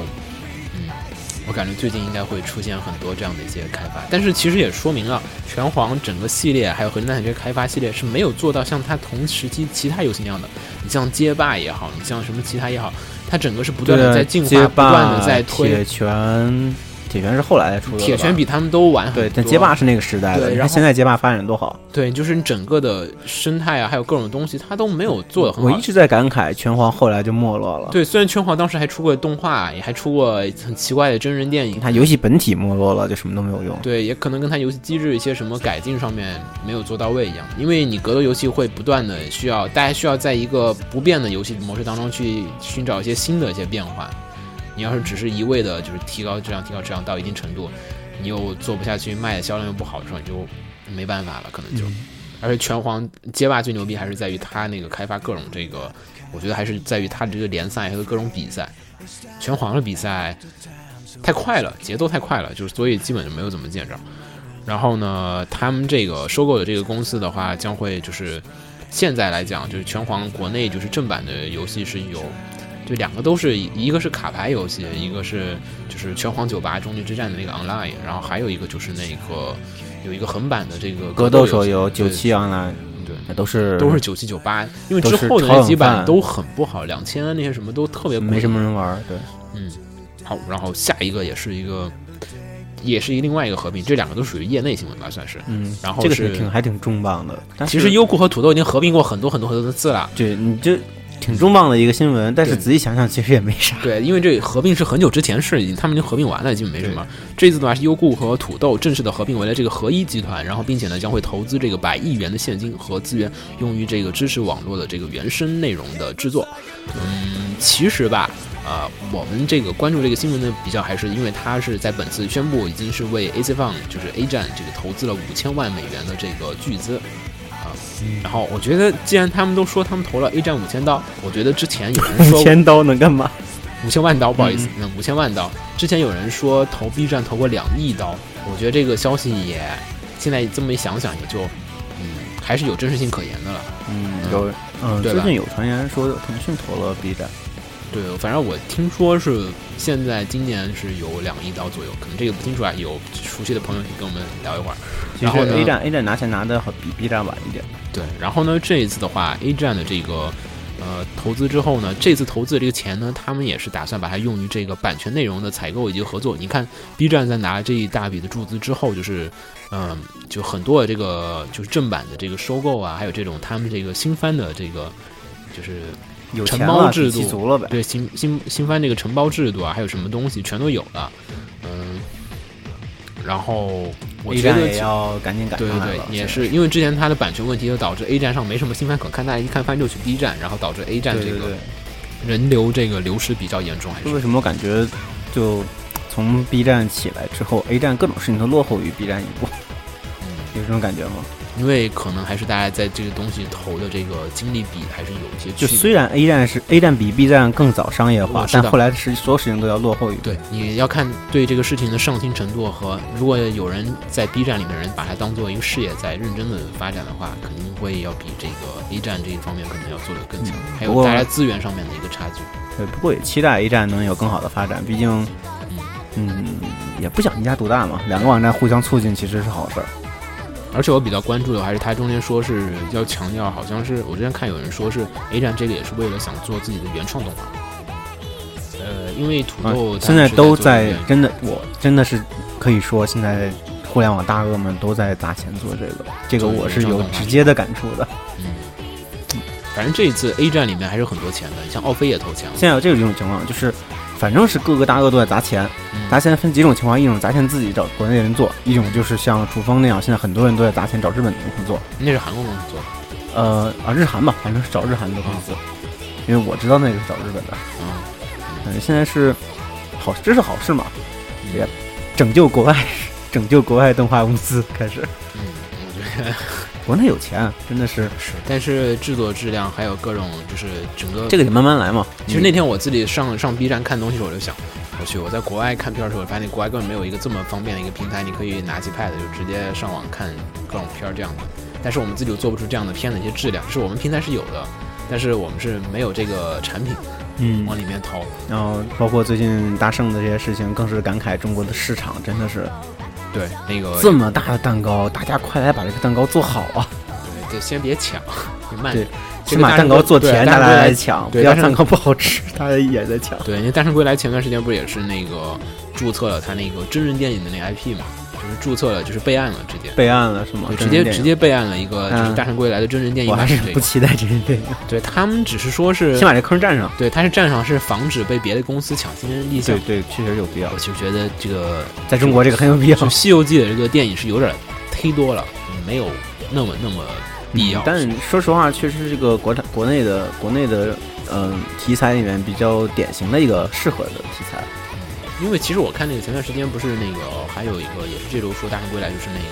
嗯，我感觉最近应该会出现很多这样的一些开发，但是其实也说明了拳皇整个系列还有合金弹头这个开发系列是没有做到像它同时期其他游戏那样的，你像街霸也好，你像什么其他也好，它整个是不断的在进化，不断的、在推铁。拳，铁拳是后来才出的。铁拳比他们都晚很多，对，但街霸是那个时代的。你看对然后现在街霸发展多好，对，就是你整个的生态啊，还有各种东西，它都没有做的很好我一。直在感慨拳皇后来就没落了。，对，虽然拳皇当时还出过动画，也还出过很奇怪的真人电影，它游戏本体没落了，就什么都没有用。对，也可能跟它游戏机制一些什么改进上面没有做到位一样，因为你格斗游戏会不断的需要大家需要在一个不变的游戏模式当中去寻找一些新的一些变化。你要是只是一味的就是提高质量、提高质量到一定程度，你又做不下去，卖的销量又不好的时候，你就没办法了，可能就。而且拳皇街霸最牛逼还是在于它那个开发各种这个，我觉得还是在于它的这个联赛和各种比赛。拳皇的比赛太快了，节奏太快了，就是所以基本就没有怎么见着。然后呢，他们这个收购的这个公司的话，将会就是现在来讲，就是拳皇国内就是正版的游戏是有，就两个都是一个是卡牌游戏，一个是就是拳皇九八终极之战的那个 online，然后还有一个就是那个有一个横版的这个格斗手游九对七 online 对。那都是都是九七九八，因为之后的那几版都很不好，两千那些什么都特别没什么人玩。对，嗯，好，然后下一个也是一个，也是一另外一个合并，这两个都属于业内新闻吧，算是。嗯，然后这个是是挺还挺重磅的。其实优酷和土豆已经合并过很多很多很多的次了。对你这挺重磅的一个新闻，但是仔细想想，其实也没啥。对，因为这合并是很久之前事已经他们已经合并完了，基本没什么。这次的话是优酷和土豆正式的合并为了这个合一集团，然后并且呢将会投资这个百亿元的现金和资源，用于这个支持网络的这个原生内容的制作。嗯，其实吧，啊、我们这个关注这个新闻呢比较还是因为它是在本次宣布已经是为 AC Fun 就是 A 站这个投资了五千万美元的这个巨资。啊，然后我觉得，既然他们都说他们投了 A 站五千刀，我觉得之前有人说 五千刀能干嘛？五千万刀，不好意思，嗯，五千万刀。之前有人说投 B 站投过两亿刀，我觉得这个消息也现在这么一想想，也就嗯还是有真实性可言的了。嗯，有嗯，最近有传言说腾讯投了 B 站，对，反正我听说是现在今年是有两亿刀左右，可能这个不清楚啊，有熟悉的朋友可以跟我们聊一会儿。然后呢 A 站 A 站拿钱拿的比 B 站晚一点。对，然后呢，这一次的话，A 站的这个呃投资之后呢，这次投资的这个钱呢，他们也是打算把它用于这个版权内容的采购以及合作。你看，B 站在拿了这一大笔的注资之后，就是嗯、就很多的这个就是正版的这个收购啊，还有这种他们这个新番的这个就是有承包制度足了呗。对新新新番这个承包制度啊，还有什么东西全都有了，嗯。然后我觉得站也要赶紧赶对对对，也是因为之前它的版权问题，就导致 A 站上没什么新番可看，大家一看番就去 B 站，然后导致 A 站这个。人流这个流失比较严重，还是为什么我感觉就从 B 站起来之后，A 站各种事情都落后于 B 站一步？有这种感觉吗？因为可能还是大家在这个东西投的这个精力比还是有一些区别。就虽然 A 站是 A 站比 B 站更早商业化但后来是所有事情都要落后于。对，你要看对这个事情的上心程度和如果有人在 B 站里面的人把它当做一个事业在认真的发展的话，肯定会要比这个 A 站这一方面可能要做得更强，还有大家资源上面的一个差距。对，不过也期待 A 站能有更好的发展，毕竟，嗯，也不想一家独大嘛，两个网站互相促进其实是好事儿。而且我比较关注的还是他中间说是要强调，好像是我之前看有人说是 A 站这个也是为了想做自己的原创动画。呃，因为土啊豆、它现在都在真的，我真的是可以说，现在互联网大鳄们都在砸钱做这个，这个我是有直接的感触的。嗯，反正这一次 A 站里面还是有很多钱的，像奥飞也投钱了。现在有这种情况，就是反正是各个大鳄都在砸钱，嗯砸钱分几种情况，一种砸钱自己找国内人做，一种就是像楚风那样，现在很多人都在砸钱找日本的公司做。那是韩国公司做的。呃啊，日韩吧，反正是找日韩的公司，因为我知道那个是找日本的。嗯，嗯，现在是好，这是好事嘛，嗯也拯救国外，拯救国外动画公司开始。嗯，我觉得国内有钱，真的是是，但是制作质量还有各种就是整个这个得慢慢来嘛。其实那天我自己上上 B 站看东西的时候，我就想，我去，我在国外看片儿的时候，我发现国外根本没有一个这么方便的一个平台，你可以拿起 Pad 就直接上网看各种片儿这样的。但是我们自己又做不出这样的片的一些质量，就是我们平台是有的，但是我们是没有这个产品嗯，往里面投。然后包括最近大圣的这些事情，更是感慨中国的市场真的是对，那个这么大的蛋糕，大家快来把这个蛋糕做好啊！对，就先别抢，别慢。对这个大先把蛋糕做甜，大家来来抢，不对要蛋糕不好吃，大家也在抢。对，因为《大圣归来》前段时间不是也是那个注册了他那个真人电影的那 IP 嘛，就是注册了，就是备案了，直接。备案了是吗对，？直接直接备案了一个就是嗯《大圣归来》的真人电影我还版这个。是不期待真人电影，对他们只是说是先把这坑占上。对，他是占上是防止被别的公司抢先立项对。对，确实有必要我。就觉得这个在中国这个很有必要《西游记》的这个电影是有点忒多了，没有那么那么必要。嗯但说实话，确实是这个国产国内的国内的嗯、题材里面比较典型的一个适合的题材。因为其实我看那个前段时间不是那个还有一个也是这周说《大圣归来》，就是那个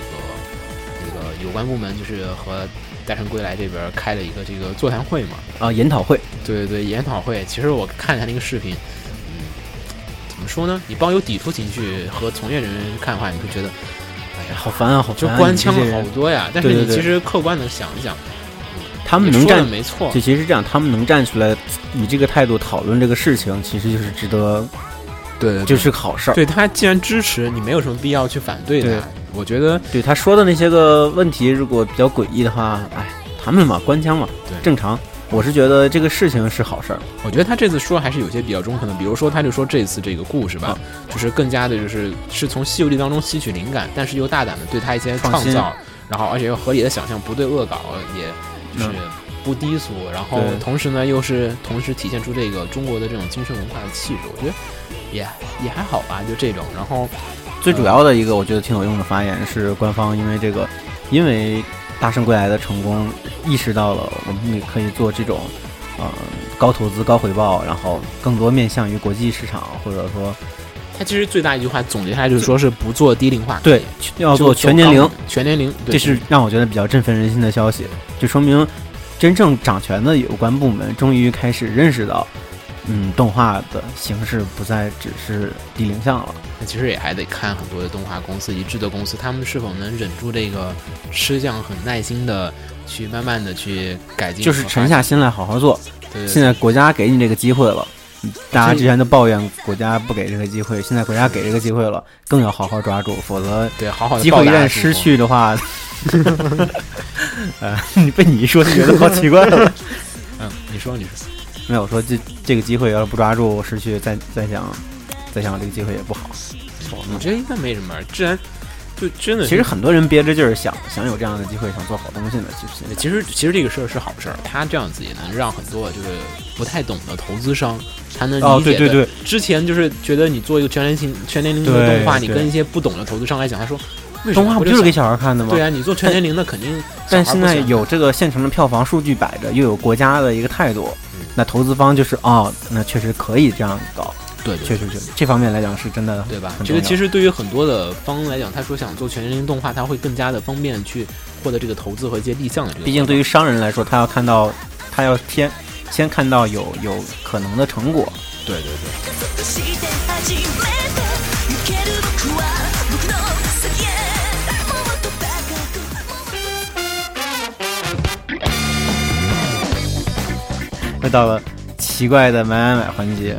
那个有关部门就是和《大圣归来》这边开了一个这个座谈会嘛。啊，研讨会，对对对，研讨会。其实我看了他那个视频，嗯，怎么说呢？你抱有抵触情绪和从业人员看的话，你会觉得，哎呀，好烦啊，好就烦、啊！官腔好多呀。但是你其实客观的想一想，他们能站，没错就，其实这样，他们能站出来以这个态度讨论这个事情，其实就是值得，对，就是个好事儿。对他既然支持，你没有什么必要去反对对。他。我觉得对他说的那些个问题，如果比较诡异的话，哎，他们嘛，官腔嘛，对。正常。我是觉得这个事情是好事儿，我觉得他这次说还是有些比较中肯的，比如说他就说这次这个故事吧，啊就是更加的就是是从《西游记》当中吸取灵感，但是又大胆的对他一些创造，然后而且又合理的想象，不对恶搞，也就是嗯不低俗，然后同时呢又是同时体现出这个中国的这种精神文化的气质，我觉得也也还好吧，就这种，然后最主要的一个我觉得挺有用的发言是官方因为这个，因为大圣归来的成功，意识到了我们也可以做这种，呃，高投资高回报，然后更多面向于国际市场，或者说他其实最大一句话总结下来就是说是不做低龄化，对要做全年龄，全年龄，对这是让我觉得比较振奋人心的消息，就说明真正掌权的有关部门终于开始认识到，嗯，动画的形式不再只是低龄向了。那其实也还得看很多的动画公司以及制作公司，他们是否能忍住这个吃相，很耐心的去慢慢的去改进，就是沉下。心来好好做。对对现在国家给你这个机会了，大家之前都抱怨国家不给这个机会，现在国家给这个机会了，更要好好抓住，否则对好好的机会一旦失，去的话，呃，你被你一说就觉得好奇怪了。嗯，你说你说，没有我说这这个机会要是不抓住，失去再再想再想这个机会也不好。我觉得应该没什么，既然就真的其实很多人憋着劲儿想想有这样的机会，想做好东西呢。其实其实其实这个事儿是好事儿，他这样子也能让很多就是不太懂的投资商，他能哦，理解的。对对对，之前就是觉得你做一个全年龄全年龄的动画，你跟一些不懂的投资商来讲，他说动画不就是给小小孩看的吗？对啊，你做全年龄的肯定但现在有这个现成的票房数据摆着，又有国家的一个态度嗯，那投资方就是哦，那确实可以这样搞。对对确实是这方面来讲是真的，对吧？很这个重要其实对于很多的方来讲，他说想做全人形动画，他会更加的方便去获得这个投资和一些立项的这个。毕竟对于商人来说，他要看到，他要先先看到有有可能的成果。对对对，加速して始めて行ける僕は僕の先へもっと高く又到了奇怪的买买买环节，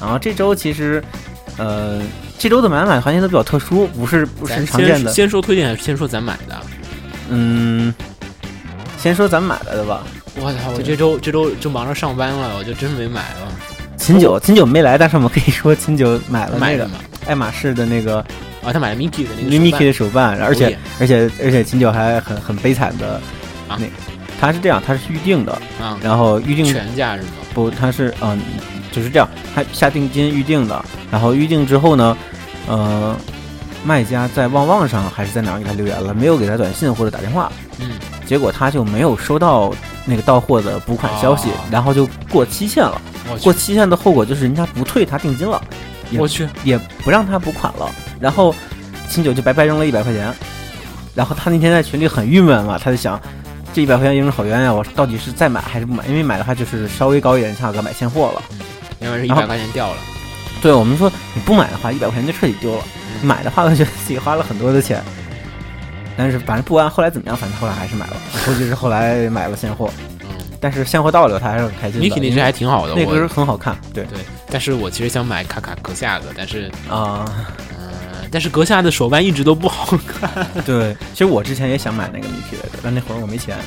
然后这周其实，呃，这周的买买买环节都比较特殊，不是不是咱常见的。先先说推荐还是先说咱买的？嗯，先说咱买来的吧。我操！我这周这周就忙着上班了，我就真没买了。秦九秦九没来，但是我们可以说秦九买了那个买的嘛？爱马仕的那个啊，他买了 Mickey 的那个 Mickey 的手办，而且而且而且秦九还很很悲惨的，啊那他是这样，他是预定的，啊，然后预定全价是吗？不，他是嗯、就是这样，他下定金预定的，然后预定之后呢，呃，卖家在旺旺上还是在哪儿给他留言了，没有给他短信或者打电话，嗯，结果他就没有收到那个到货的补款消息，哦然后就过期限了。我去，过期限的后果就是人家不退他定金了，也我去，也不让他补款了，然后秦九就白白扔了一百块钱，然后他那天在群里很郁闷嘛，他就想。这一百块钱扔好冤呀！我到底是再买还是不买？因为买的话就是稍微高一点的价格买现货了。然后因为是一百块钱掉了。对我们说，你不买的话，一百块钱就彻底丢了；嗯买的话，我觉得自己花了很多的钱。但是反正不管后来怎么样，反正后来还是买了。估计是后来买了现货，嗯 但是现货到了，他还是很开心的。，Mickey 那只还挺好的，那我根很好看，对对，但是我其实想买卡卡阁下的，但是啊、嗯，但是阁下的手办一直都不好看，对。其实我之前也想买那个 Mickey 来着，但那会儿我没钱，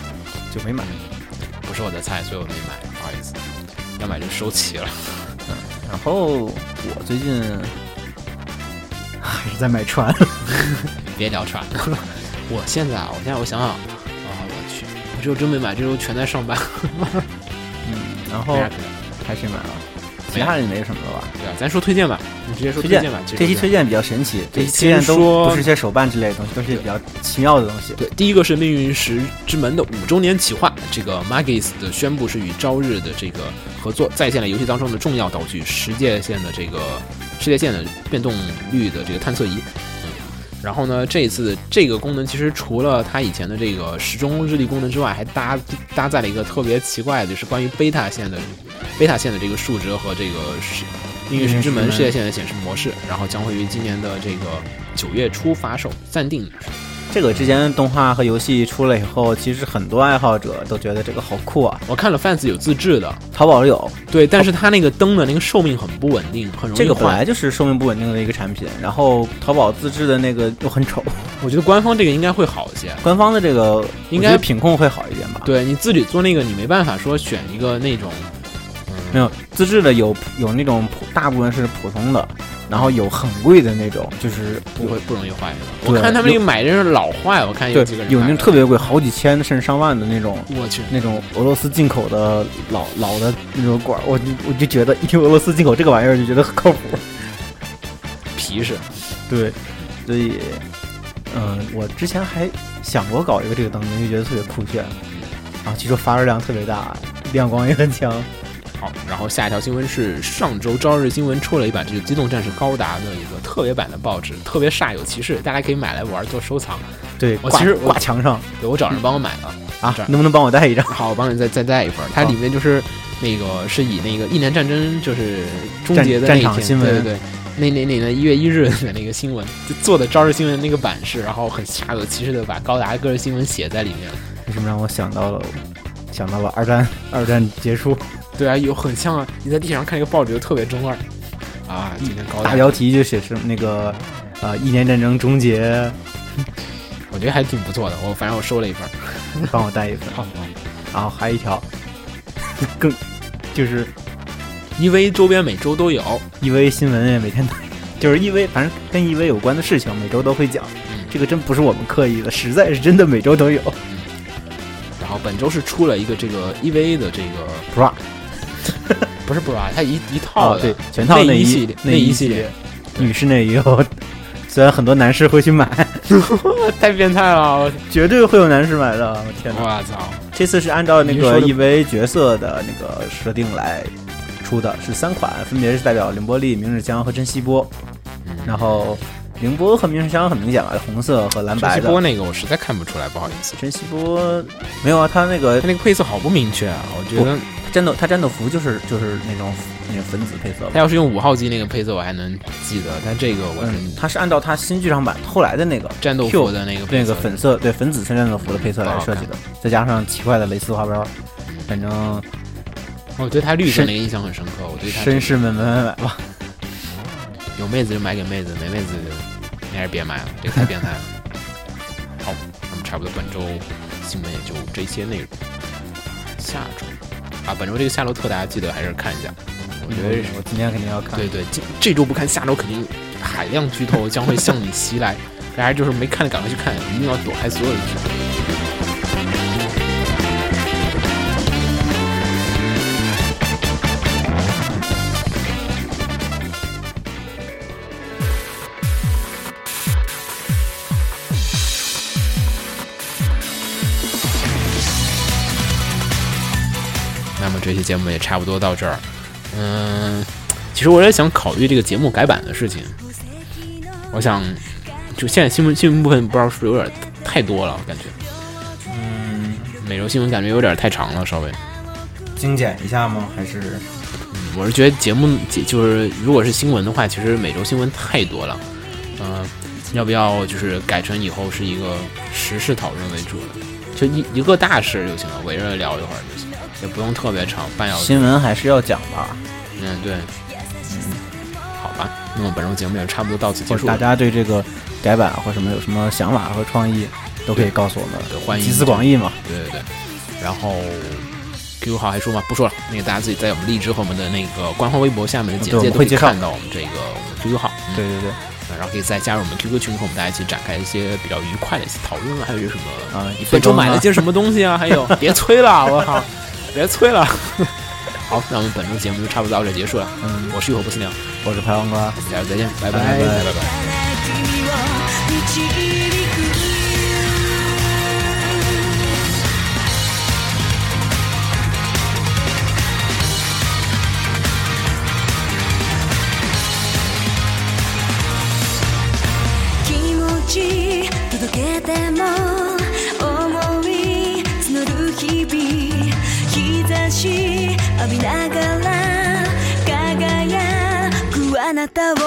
就没买。不是我的菜，所以我没买，不好意思。要买就收齐了。然后我最近 还是在买船，别聊船。我现在啊，我现在我想想，啊，我去，我这周真没买，这周全在上班。嗯，然后还是买了。其他的也没什么了吧？对啊，咱说推荐吧，你直接说推荐荐吧。这期推荐比较神奇，这期推荐都不是一些手办之类的东西，都是比较奇妙的东西。对，第一个是《命运石之门》的五周年企划，这个 Magis 的宣布是与朝日的这个合作，再现了游戏当中的重要道具——世界线的这个世界线的变动率的这个探测仪。嗯，然后呢，这一次这个功能其实除了它以前的这个时钟日历功能之外，还搭搭载了一个特别奇怪的，就是关于贝塔线的贝塔线的这个数值和这个是命运石之门世界线的显示模式，然后将会于今年的这个九月初发售，暂定这个之前动画和游戏出了以后，其实很多爱好者都觉得这个好酷啊。我看了 fans 有自制的，淘宝有，对，但是它那个灯的那个寿命很不稳定，很容易这个本。来就是寿命不稳定的一个产品，然后淘宝自制的那个又很丑，我觉得官方这个应该会好一些。官方的这个应该品控会好一点吧。，对你自己做那个，你没办法说选一个那种，没有自制的有有那种普大部分是普通的，然后有很贵的那种，就是不会不容易坏我看他们那个买的是老坏，我看有几个人有那种特别贵，好几千甚至上万的那种。我去，那种俄罗斯进口的老老的那种管，我就我就觉得一听俄罗斯进口这个玩意儿就觉得很靠谱。皮实。对，所以，嗯、我之前还想过搞一个这个灯，因为觉得特别酷炫，啊，据说发热量特别大，亮光也很强。好，然后下一条新闻是上周朝日新闻出了一版这个《机动战士高达》的一个特别版的报纸，特别煞有其事，大家可以买来玩做收藏。对，我其实挂墙上对我找人帮我买了。啊能不能帮我带一张？好，我帮你再再带一份。它里面就是那个是以那个一年战争就是终结的那一天，对对对，那那那年一月一日的那个新闻，就做的朝日新闻那个版式，然后很煞有其事的把高达个人新闻写在里面。为什么让我想到了想到了二战二战结束对啊，有很像啊，你在地上看一个报纸就特别中二啊。今天高达大标题就写是那个呃一年战争终结，我觉得还挺不错的，我反正我收了一份 帮我带一份。好，然后还有一条更就是，EV 周边每周都有，EV 新闻也每天都 就是 EV，反正跟 EV 有关的事情每周都会讲。嗯，这个真不是我们刻意的，实在是真的每周都有。然后本周是出了一个这个 EVA 的这个 bra 不是 bra，它一一套的、哦对，全套内衣内系列，内衣系列，女士内衣哦。虽然很多男士会去买，太变态了！绝对会有男士买的。我天哪！我操！这次是按照那个你说的 EV 角色的那个设定来出的，是三款，分别是代表凌波丽、明日香和珍稀波。然后凌波和明日香很明显了，红色和蓝珍白的。稀波那个我实在看不出来，不好意思。珍稀波没有啊，他那个他那个配色好不明确啊，我觉得战斗，他战斗服就是就是那种那个粉紫配色他。要是用五号机那个配色我还能记得，但这个我是嗯，它是按照他新剧场版后来的那个战斗服的那个配色那个粉色对粉紫色战斗服的配色来设计的，再加上奇怪的蕾丝花边，反正我对他绿色绅那个印象很深刻，我对他绅士们买买买吧。有妹子就买给妹子，没妹子就你还是别买了，这个太变态了。好，那么差不多本周新闻也就这些内容。下周啊，本周这个夏洛特大家记得还是看一下，我觉得我今天肯定要看。对对，这这周不看，下周肯定海量剧透将会向你袭来。大家就是没看的赶快去看，一定要躲开所有的剧透。节目也差不多到这儿。嗯，其实我也想考虑这个节目改版的事情。我想，就现在新闻新闻部分不知道是不是有点太多了，我感觉。嗯，每周新闻感觉有点太长了，稍微。精简一下吗？还是我是觉得节目就是如果是新闻的话，其实每周新闻太多了。嗯、要不要就是改成以后是一个时事讨论为主的，就一一个大事就行了，围着聊一会儿就行，也不用特别长，半小时。新闻还是要讲吧？嗯，对，嗯，好吧，那么本周节目也差不多到此结束大家对这个改版或什么有什么想法和创意，都可以告诉我们，对欢迎集思广益嘛。对对对，然后 QQ 号还说吗？不说了，那个大家自己在我们荔枝和我们的那个官方微博下面的简介都可以看到我们这个我们 QQ 号。嗯对对对，然后可以再加入我们 QQ 群，和我们大家一起展开一些比较愉快的一些讨论，还有什么啊你本周买了些什么东西啊？还有别催了，我靠，别催了。好，那我们本周节目就差不多到这结束了。嗯，我是浴火不死鸟，我是排王瓜，我们下周再见，拜拜拜拜拜拜。びながら輝くあなたを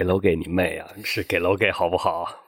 给楼给你妹啊！是给楼给好不好？